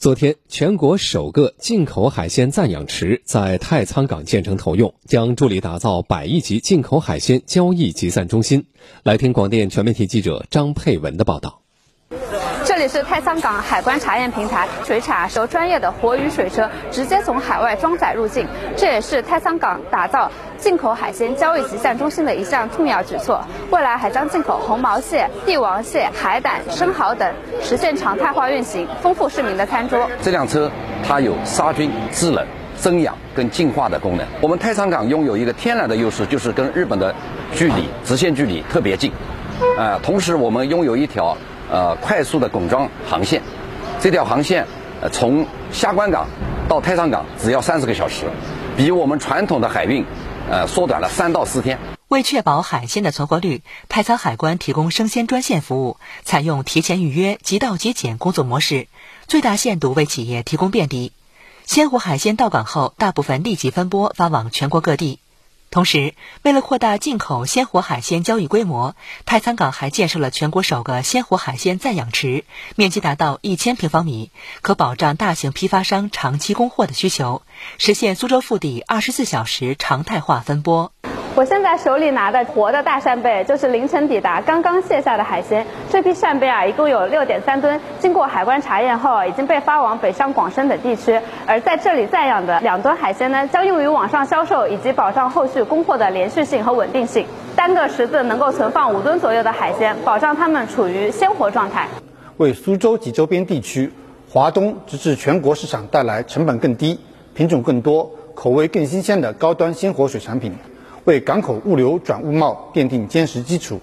昨天，全国首个进口海鲜暂养池在太仓港建成投用，将助力打造百亿级进口海鲜交易集散中心。来听广电全媒体记者张佩文的报道。这里是太仓港海关查验平台，水产由专业的活鱼水车直接从海外装载入境，这也是太仓港打造进口海鲜交易集散中心的一项重要举措。未来还将进口红毛蟹、帝王蟹、海胆、生蚝等，实现常态化运行，丰富市民的餐桌。这辆车它有杀菌、制冷、增氧跟净化的功能。我们太仓港拥有一个天然的优势，就是跟日本的距离直线距离特别近，呃，同时我们拥有一条。呃，快速的拱装航线，这条航线，呃，从下关港到太仓港只要三十个小时，比我们传统的海运，呃，缩短了三到四天。为确保海鲜的存活率，太仓海关提供生鲜专线服务，采用提前预约、即到即检工作模式，最大限度为企业提供便利。鲜活海鲜到港后，大部分立即分拨发往全国各地。同时，为了扩大进口鲜活海鲜交易规模，太仓港还建设了全国首个鲜活海鲜暂养池，面积达到一千平方米，可保障大型批发商长期供货的需求，实现苏州腹地二十四小时常态化分拨。我现在手里拿的活的大扇贝，就是凌晨抵达、刚刚卸下的海鲜。这批扇贝啊，一共有六点三吨，经过海关查验后，已经被发往北上广深等地区。而在这里暂养的两吨海鲜呢，将用于网上销售，以及保障后续供货的连续性和稳定性。单个池子能够存放五吨左右的海鲜，保障它们处于鲜活状态，为苏州及周边地区、华东直至全国市场带来成本更低、品种更多、口味更新鲜的高端鲜活水产品。为港口物流转物贸奠定坚实基础。